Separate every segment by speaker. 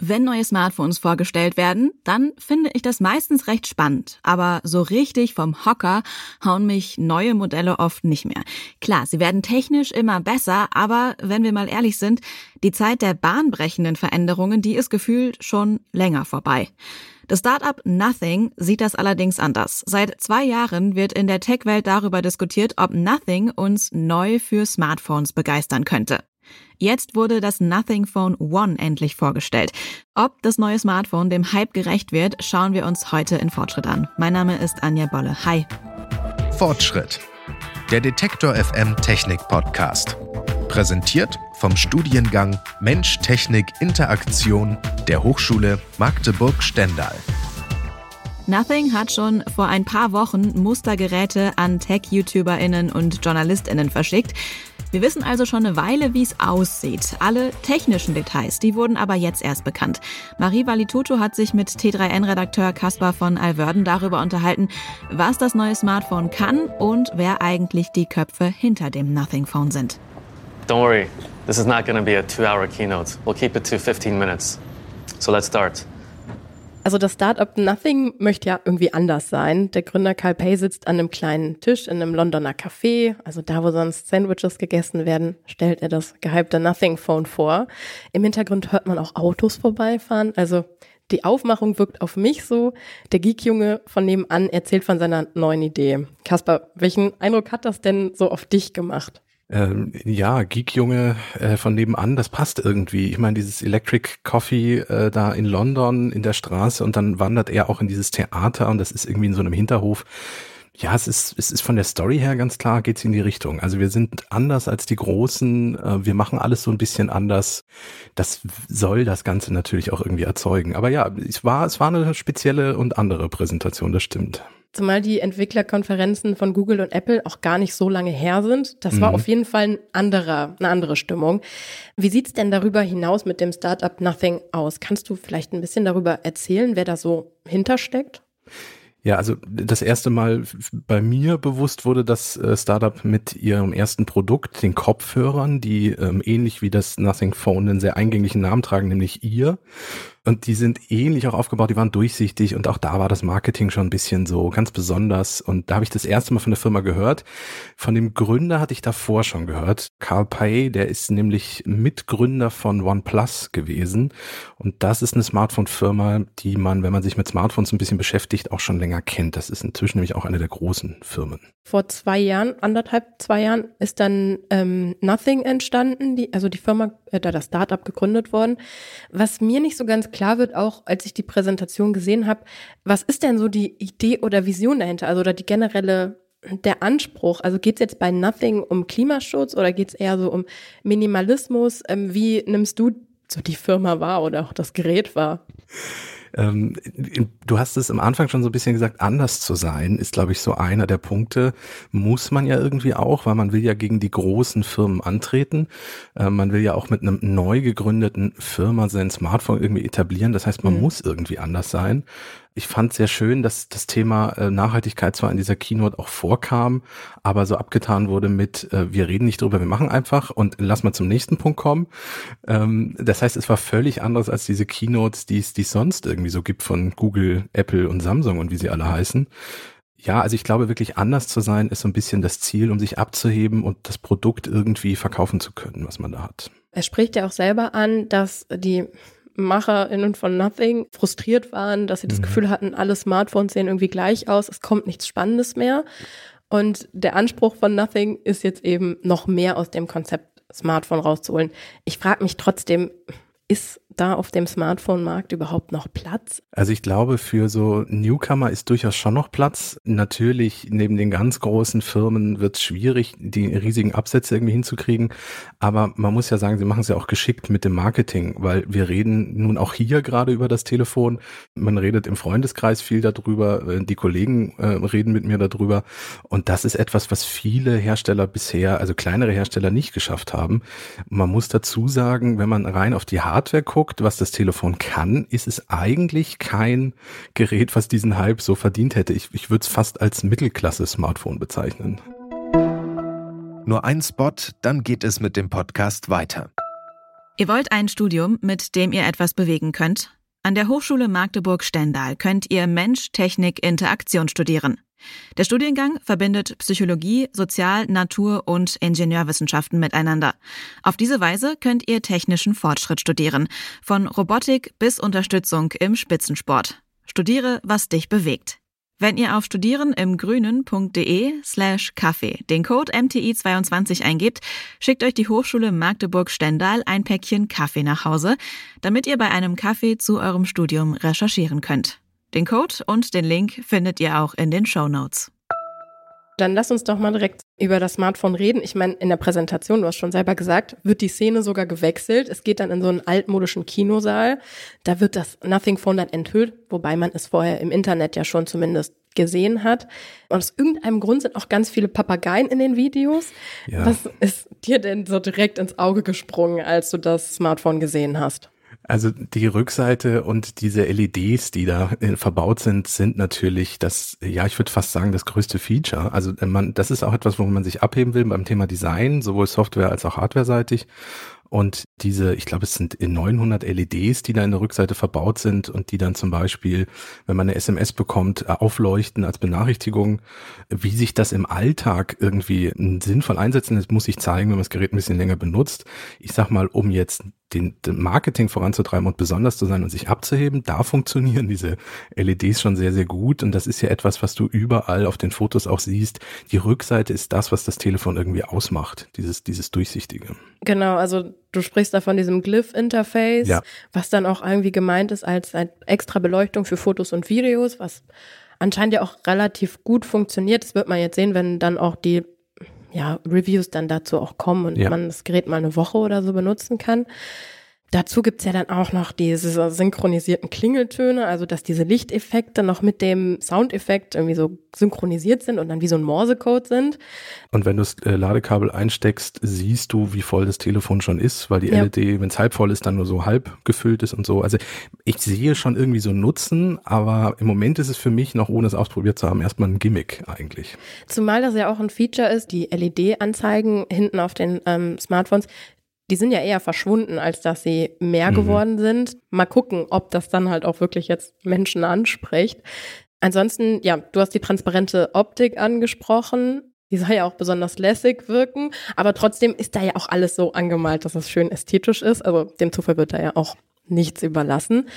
Speaker 1: Wenn neue Smartphones vorgestellt werden, dann finde ich das meistens recht spannend. Aber so richtig vom Hocker hauen mich neue Modelle oft nicht mehr. Klar, sie werden technisch immer besser, aber wenn wir mal ehrlich sind, die Zeit der bahnbrechenden Veränderungen, die ist gefühlt schon länger vorbei. Das Startup Nothing sieht das allerdings anders. Seit zwei Jahren wird in der Tech-Welt darüber diskutiert, ob Nothing uns neu für Smartphones begeistern könnte. Jetzt wurde das Nothing Phone One endlich vorgestellt. Ob das neue Smartphone dem Hype gerecht wird, schauen wir uns heute in Fortschritt an. Mein Name ist Anja Bolle. Hi.
Speaker 2: Fortschritt. Der Detektor FM Technik Podcast. Präsentiert vom Studiengang Mensch Technik Interaktion der Hochschule Magdeburg-Stendal.
Speaker 1: Nothing hat schon vor ein paar Wochen Mustergeräte an Tech-YouTuberInnen und JournalistInnen verschickt. Wir wissen also schon eine Weile, wie es aussieht. Alle technischen Details, die wurden aber jetzt erst bekannt. Marie Valituto hat sich mit T3N-Redakteur Caspar von Alverden darüber unterhalten, was das neue Smartphone kann und wer eigentlich die Köpfe hinter dem Nothing Phone sind.
Speaker 3: Don't worry, this is not going to be a two-hour keynote. We'll keep it to 15 minutes. So let's start.
Speaker 4: Also das Startup Nothing möchte ja irgendwie anders sein. Der Gründer Carl Pay sitzt an einem kleinen Tisch in einem Londoner Café, also da, wo sonst Sandwiches gegessen werden, stellt er das gehypte Nothing Phone vor. Im Hintergrund hört man auch Autos vorbeifahren, also die Aufmachung wirkt auf mich so. Der Geek-Junge von nebenan erzählt von seiner neuen Idee. Kasper, welchen Eindruck hat das denn so auf dich gemacht?
Speaker 5: Ähm, ja, Geek-Junge äh, von nebenan, das passt irgendwie. Ich meine, dieses Electric Coffee äh, da in London in der Straße und dann wandert er auch in dieses Theater und das ist irgendwie in so einem Hinterhof. Ja, es ist, es ist von der Story her ganz klar, geht's in die Richtung. Also wir sind anders als die Großen, äh, wir machen alles so ein bisschen anders. Das soll das Ganze natürlich auch irgendwie erzeugen. Aber ja, es war, es war eine spezielle und andere Präsentation, das stimmt.
Speaker 4: Zumal die Entwicklerkonferenzen von Google und Apple auch gar nicht so lange her sind. Das war mhm. auf jeden Fall ein anderer, eine andere Stimmung. Wie sieht's denn darüber hinaus mit dem Startup Nothing aus? Kannst du vielleicht ein bisschen darüber erzählen, wer da so hintersteckt?
Speaker 5: Ja, also das erste Mal bei mir bewusst wurde das äh, Startup mit ihrem ersten Produkt, den Kopfhörern, die ähm, ähnlich wie das Nothing Phone einen sehr eingänglichen Namen tragen, nämlich ihr. Und die sind ähnlich auch aufgebaut, die waren durchsichtig und auch da war das Marketing schon ein bisschen so ganz besonders. Und da habe ich das erste Mal von der Firma gehört. Von dem Gründer hatte ich davor schon gehört. Carl Pei, der ist nämlich Mitgründer von OnePlus gewesen. Und das ist eine Smartphone-Firma, die man, wenn man sich mit Smartphones ein bisschen beschäftigt, auch schon länger kennt. Das ist inzwischen nämlich auch eine der großen Firmen.
Speaker 4: Vor zwei Jahren, anderthalb, zwei Jahren, ist dann ähm, Nothing entstanden, die, also die Firma, äh, da das Startup gegründet worden. Was mir nicht so ganz klar wird, auch als ich die Präsentation gesehen habe, was ist denn so die Idee oder Vision dahinter? Also oder die generelle der Anspruch? Also geht es jetzt bei Nothing um Klimaschutz oder geht es eher so um Minimalismus? Ähm, wie nimmst du so die Firma wahr oder auch das Gerät wahr?
Speaker 5: Ähm, du hast es am Anfang schon so ein bisschen gesagt, anders zu sein, ist, glaube ich, so einer der Punkte. Muss man ja irgendwie auch, weil man will ja gegen die großen Firmen antreten. Äh, man will ja auch mit einem neu gegründeten Firma sein Smartphone irgendwie etablieren. Das heißt, man mhm. muss irgendwie anders sein. Ich fand sehr schön, dass das Thema äh, Nachhaltigkeit zwar in dieser Keynote auch vorkam, aber so abgetan wurde mit, äh, wir reden nicht drüber, wir machen einfach und lass mal zum nächsten Punkt kommen. Ähm, das heißt, es war völlig anders als diese Keynotes, die es, die es sonst irgendwie so gibt von Google, Apple und Samsung und wie sie alle heißen. Ja, also ich glaube, wirklich anders zu sein, ist so ein bisschen das Ziel, um sich abzuheben und das Produkt irgendwie verkaufen zu können, was man da hat.
Speaker 4: Er spricht ja auch selber an, dass die MacherInnen von Nothing frustriert waren, dass sie das mhm. Gefühl hatten, alle Smartphones sehen irgendwie gleich aus, es kommt nichts Spannendes mehr. Und der Anspruch von Nothing ist jetzt eben noch mehr aus dem Konzept Smartphone rauszuholen. Ich frage mich trotzdem, ist da auf dem Smartphone-Markt überhaupt noch Platz?
Speaker 5: Also ich glaube, für so Newcomer ist durchaus schon noch Platz. Natürlich, neben den ganz großen Firmen wird es schwierig, die riesigen Absätze irgendwie hinzukriegen. Aber man muss ja sagen, sie machen es ja auch geschickt mit dem Marketing, weil wir reden nun auch hier gerade über das Telefon. Man redet im Freundeskreis viel darüber. Äh, die Kollegen äh, reden mit mir darüber. Und das ist etwas, was viele Hersteller bisher, also kleinere Hersteller nicht geschafft haben. Man muss dazu sagen, wenn man rein auf die Hardware guckt, guckt, was das Telefon kann, ist es eigentlich kein Gerät, was diesen Hype so verdient hätte. Ich, ich würde es fast als Mittelklasse-Smartphone bezeichnen.
Speaker 2: Nur ein Spot, dann geht es mit dem Podcast weiter.
Speaker 1: Ihr wollt ein Studium, mit dem ihr etwas bewegen könnt? An der Hochschule Magdeburg-Stendal könnt ihr Mensch, Technik, Interaktion studieren. Der Studiengang verbindet Psychologie, Sozial-, Natur- und Ingenieurwissenschaften miteinander. Auf diese Weise könnt ihr technischen Fortschritt studieren, von Robotik bis Unterstützung im Spitzensport. Studiere, was dich bewegt. Wenn ihr auf studierenimgrünen.de slash Kaffee den Code MTI22 eingebt, schickt euch die Hochschule Magdeburg-Stendal ein Päckchen Kaffee nach Hause, damit ihr bei einem Kaffee zu eurem Studium recherchieren könnt. Den Code und den Link findet ihr auch in den Show Notes.
Speaker 4: Dann lass uns doch mal direkt über das Smartphone reden. Ich meine, in der Präsentation, du hast schon selber gesagt, wird die Szene sogar gewechselt. Es geht dann in so einen altmodischen Kinosaal. Da wird das Nothing Phone dann enthüllt, wobei man es vorher im Internet ja schon zumindest gesehen hat. Und aus irgendeinem Grund sind auch ganz viele Papageien in den Videos. Ja. Was ist dir denn so direkt ins Auge gesprungen, als du das Smartphone gesehen hast?
Speaker 5: Also die Rückseite und diese LEDs, die da äh, verbaut sind, sind natürlich das, ja, ich würde fast sagen, das größte Feature. Also äh, man, das ist auch etwas, wo man sich abheben will beim Thema Design, sowohl Software als auch Hardware-seitig. Und diese, ich glaube, es sind 900 LEDs, die da in der Rückseite verbaut sind und die dann zum Beispiel, wenn man eine SMS bekommt, äh, aufleuchten als Benachrichtigung. Wie sich das im Alltag irgendwie sinnvoll einsetzen, das muss ich zeigen, wenn man das Gerät ein bisschen länger benutzt. Ich sag mal, um jetzt den, den Marketing voranzutreiben und besonders zu sein und sich abzuheben, da funktionieren diese LEDs schon sehr, sehr gut. Und das ist ja etwas, was du überall auf den Fotos auch siehst. Die Rückseite ist das, was das Telefon irgendwie ausmacht, dieses, dieses Durchsichtige.
Speaker 4: Genau, also du sprichst da von diesem Glyph-Interface, ja. was dann auch irgendwie gemeint ist als eine extra Beleuchtung für Fotos und Videos, was anscheinend ja auch relativ gut funktioniert. Das wird man jetzt sehen, wenn dann auch die ja, Reviews dann dazu auch kommen und ja. man das Gerät mal eine Woche oder so benutzen kann. Dazu gibt's ja dann auch noch diese synchronisierten Klingeltöne, also dass diese Lichteffekte noch mit dem Soundeffekt irgendwie so synchronisiert sind und dann wie so ein Morsecode sind.
Speaker 5: Und wenn du das äh, Ladekabel einsteckst, siehst du, wie voll das Telefon schon ist, weil die ja. LED, wenn es halb voll ist, dann nur so halb gefüllt ist und so. Also ich sehe schon irgendwie so Nutzen, aber im Moment ist es für mich noch, ohne es ausprobiert zu haben, erstmal ein Gimmick eigentlich.
Speaker 4: Zumal das ja auch ein Feature ist, die LED-Anzeigen hinten auf den ähm, Smartphones, die sind ja eher verschwunden, als dass sie mehr mhm. geworden sind. Mal gucken, ob das dann halt auch wirklich jetzt Menschen anspricht. Ansonsten, ja, du hast die transparente Optik angesprochen. Die soll ja auch besonders lässig wirken, aber trotzdem ist da ja auch alles so angemalt, dass es schön ästhetisch ist. Also dem Zufall wird da ja auch nichts überlassen.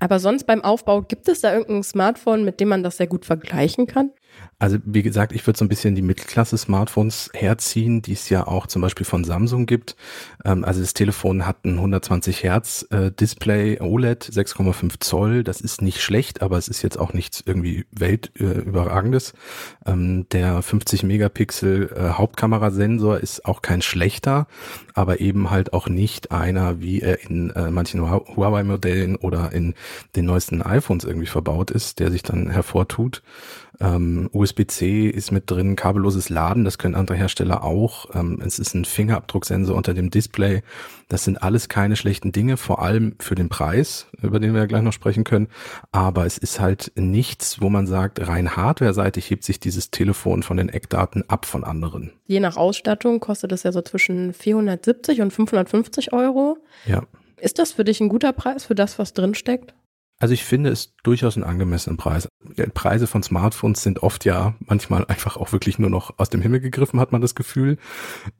Speaker 4: Aber sonst beim Aufbau, gibt es da irgendein Smartphone, mit dem man das sehr gut vergleichen kann?
Speaker 5: Also wie gesagt, ich würde so ein bisschen die Mittelklasse-Smartphones herziehen, die es ja auch zum Beispiel von Samsung gibt. Ähm, also das Telefon hat ein 120 Hertz äh, Display OLED, 6,5 Zoll. Das ist nicht schlecht, aber es ist jetzt auch nichts irgendwie weltüberragendes. Ähm, der 50 Megapixel äh, Hauptkamerasensor ist auch kein schlechter, aber eben halt auch nicht einer, wie er in äh, manchen Huawei-Modellen oder in den neuesten iPhones irgendwie verbaut ist, der sich dann hervortut. Ähm, USB-C ist mit drin, kabelloses Laden, das können andere Hersteller auch. Ähm, es ist ein Fingerabdrucksensor unter dem Display. Das sind alles keine schlechten Dinge, vor allem für den Preis, über den wir ja gleich noch sprechen können. Aber es ist halt nichts, wo man sagt, rein hardware-seitig hebt sich dieses Telefon von den Eckdaten ab von anderen.
Speaker 4: Je nach Ausstattung kostet es ja so zwischen 470 und 550 Euro.
Speaker 5: Ja.
Speaker 4: Ist das für dich ein guter Preis für das, was drinsteckt?
Speaker 5: Also ich finde es durchaus einen angemessenen Preis. Preise von Smartphones sind oft ja manchmal einfach auch wirklich nur noch aus dem Himmel gegriffen, hat man das Gefühl.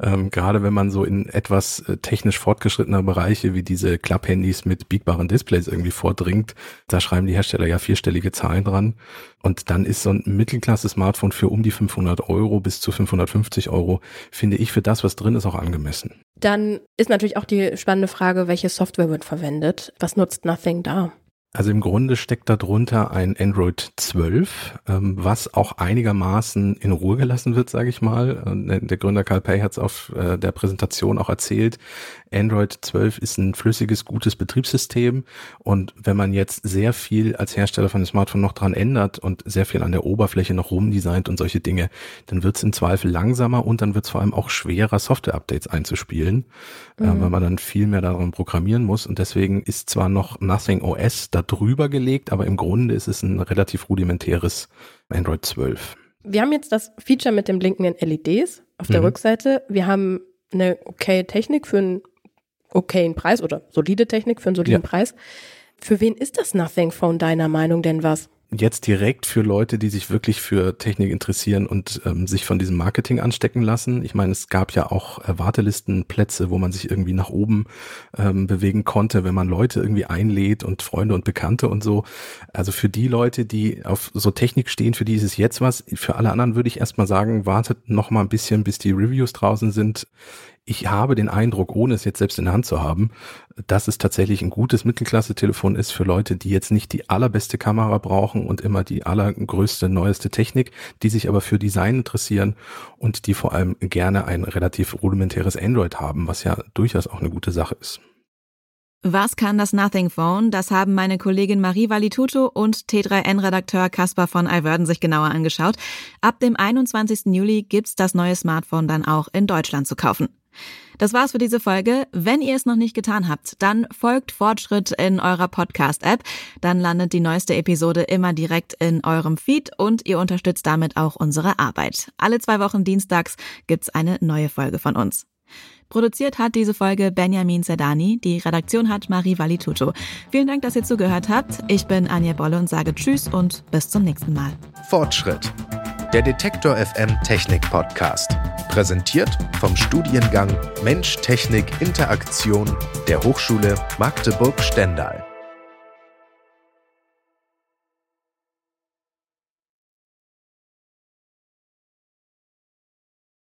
Speaker 5: Ähm, gerade wenn man so in etwas äh, technisch fortgeschrittener Bereiche wie diese Klapphandys mit biegbaren Displays irgendwie vordringt, da schreiben die Hersteller ja vierstellige Zahlen dran. Und dann ist so ein Mittelklasse-Smartphone für um die 500 Euro bis zu 550 Euro, finde ich für das, was drin ist, auch angemessen.
Speaker 4: Dann ist natürlich auch die spannende Frage, welche Software wird verwendet? Was nutzt Nothing da?
Speaker 5: Also im Grunde steckt darunter ein Android 12, ähm, was auch einigermaßen in Ruhe gelassen wird, sage ich mal. Äh, der Gründer Carl Pay hat es auf äh, der Präsentation auch erzählt. Android 12 ist ein flüssiges, gutes Betriebssystem und wenn man jetzt sehr viel als Hersteller von dem Smartphone noch dran ändert und sehr viel an der Oberfläche noch rumdesignt und solche Dinge, dann wird es im Zweifel langsamer und dann wird es vor allem auch schwerer, Software-Updates einzuspielen, äh, mhm. äh, weil man dann viel mehr daran programmieren muss und deswegen ist zwar noch Nothing OS da drüber gelegt, aber im Grunde ist es ein relativ rudimentäres Android 12.
Speaker 4: Wir haben jetzt das Feature mit den blinkenden LEDs auf der mhm. Rückseite. Wir haben eine okay Technik für ein okayen Preis oder solide Technik für einen soliden
Speaker 5: Ja.
Speaker 4: Preis. Für wen ist das Nothing Phone deiner Meinung denn was?
Speaker 5: Jetzt direkt für Leute, die sich wirklich für Technik interessieren und ähm, sich von diesem Marketing anstecken lassen. Ich meine, es gab ja auch äh, Wartelistenplätze, wo man sich irgendwie nach oben ähm, bewegen konnte, wenn man Leute irgendwie einlädt und Freunde und Bekannte und so. Also für die Leute, die auf so Technik stehen, für die ist es jetzt was. Für alle anderen würde ich erstmal sagen, wartet noch mal ein bisschen, bis die Reviews draußen sind. Ich habe den Eindruck, ohne es jetzt selbst in der Hand zu haben, dass es tatsächlich ein gutes Mittelklasse-Telefon ist für Leute, die jetzt nicht die allerbeste Kamera brauchen und immer die allergrößte, neueste Technik, die sich aber für Design interessieren und die vor allem gerne ein relativ rudimentäres Android haben, was ja durchaus auch eine gute Sache ist.
Speaker 1: Was kann das Nothing Phone? Das haben meine Kollegin Marie Valituto und T3N-Redakteur Caspar von Alverden sich genauer angeschaut. Ab dem 21. Juli gibt's das neue Smartphone dann auch in Deutschland zu kaufen. Das war's für diese Folge. Wenn ihr es noch nicht getan habt, dann folgt Fortschritt in eurer Podcast-App. Dann landet die neueste Episode immer direkt in eurem Feed und ihr unterstützt damit auch unsere Arbeit. Alle zwei Wochen dienstags gibt's eine neue Folge von uns. Produziert hat diese Folge Benjamin Zerdani. Die Redaktion hat Marie Valituto. Vielen Dank, dass ihr zugehört habt. Ich bin Anja Bolle und sage Tschüss und bis zum nächsten Mal.
Speaker 2: Fortschritt. Der Detektor FM Technik Podcast. Präsentiert vom Studiengang Mensch Technik Interaktion der Hochschule Magdeburg-Stendal.